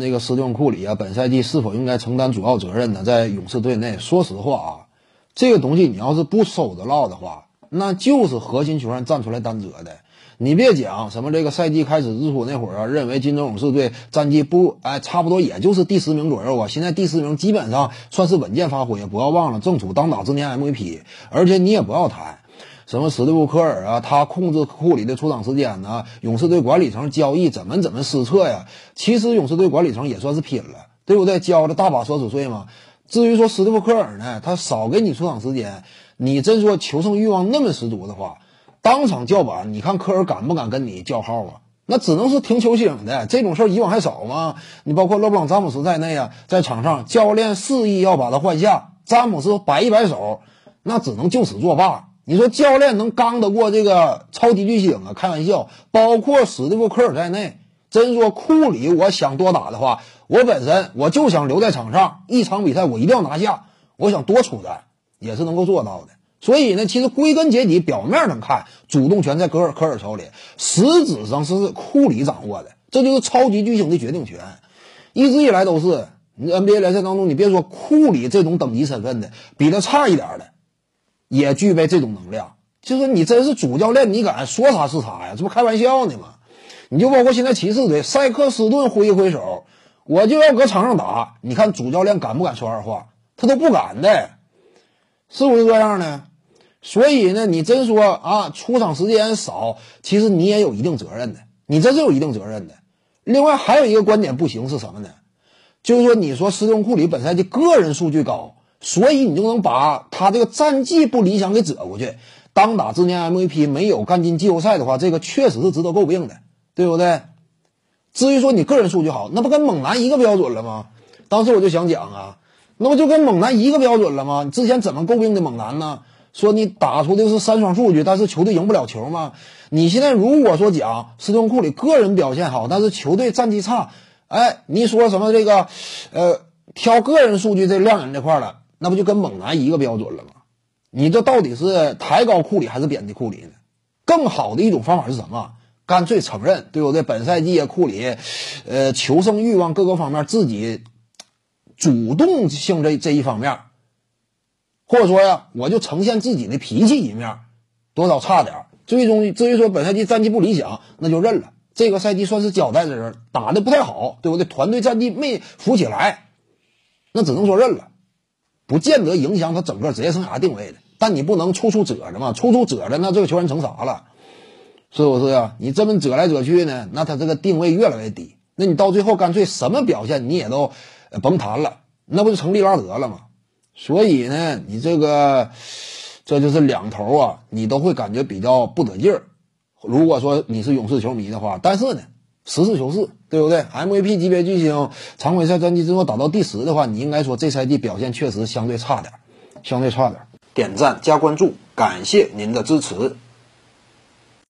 这个斯蒂芬库里啊，本赛季是否应该承担主要责任呢？在勇士队内，说实话啊，这个东西你要是不收着唠的话，那就是核心球员站出来担责的。你别讲什么这个赛季开始之初那会儿啊，认为金州勇士队战绩不哎，差不多也就是第十名左右啊。现在第十名基本上算是稳健发挥。不要忘了，正处当打之年 MVP，而且你也不要谈。什么史蒂夫科尔啊，他控制库里的出场时间呢？勇士队管理层交易怎么怎么失策呀？其实勇士队管理层也算是拼了，对不对？交了大把奢侈税嘛。至于说史蒂夫科尔呢，他少给你出场时间，你真说求胜欲望那么十足的话，当场叫板，你看科尔敢不敢跟你叫号啊？那只能是停球星的这种事儿，以往还少吗？你包括勒布朗詹姆斯在内啊，在场上教练示意要把他换下，詹姆斯摆一摆手，那只能就此作罢。你说教练能刚得过这个超级巨星啊？开玩笑，包括史蒂夫·科尔在内，真说库里，我想多打的话，我本身我就想留在场上，一场比赛我一定要拿下，我想多出战也是能够做到的。所以呢，其实归根结底，表面上看主动权在科尔科尔手里，实质上是库里掌握的，这就是超级巨星的决定权，一直以来都是。你 NBA 联赛当中，你别说库里这种等级身份的，比他差一点的。也具备这种能量，就是你真是主教练，你敢说啥是啥呀？这不开玩笑呢吗？你就包括现在骑士队，塞克斯顿挥一挥手，我就要搁场上打，你看主教练敢不敢说二话？他都不敢的，是不是这样呢？所以呢，你真说啊，出场时间少，其实你也有一定责任的，你真是有一定责任的。另外还有一个观点不行是什么呢？就是说，你说斯通库里本赛季个人数据高。所以你就能把他这个战绩不理想给遮过去。当打之年 MVP 没有干进季后赛的话，这个确实是值得诟病的，对不对？至于说你个人数据好，那不跟猛男一个标准了吗？当时我就想讲啊，那不就跟猛男一个标准了吗？你之前怎么诟病的猛男呢？说你打出的是三双数据，但是球队赢不了球吗？你现在如果说讲斯通库里个人表现好，但是球队战绩差，哎，你说什么这个，呃，挑个人数据这亮眼这块了？那不就跟猛男一个标准了吗？你这到底是抬高库里还是贬低库里呢？更好的一种方法是什么？干脆承认，对不对？本赛季啊库里，呃，求胜欲望各个方面自己主动性这这一方面，或者说呀，我就呈现自己的脾气一面，多少差点。最终至于说本赛季战绩不理想，那就认了。这个赛季算是交代在这儿，打的不太好，对不对？团队战绩没扶起来，那只能说认了。不见得影响他整个职业生涯定位的，但你不能处处褶着嘛，处处褶着，那这个球员成啥了？是不是呀？你这么褶来褶去呢，那他这个定位越来越低，那你到最后干脆什么表现你也都甭谈了，那不就成利拉德了吗？所以呢，你这个这就是两头啊，你都会感觉比较不得劲儿。如果说你是勇士球迷的话，但是呢。实事求是，对不对？MVP 级别巨星，常规赛战绩最后打到第十的话，你应该说这赛季表现确实相对差点，相对差点。点赞加关注，感谢您的支持。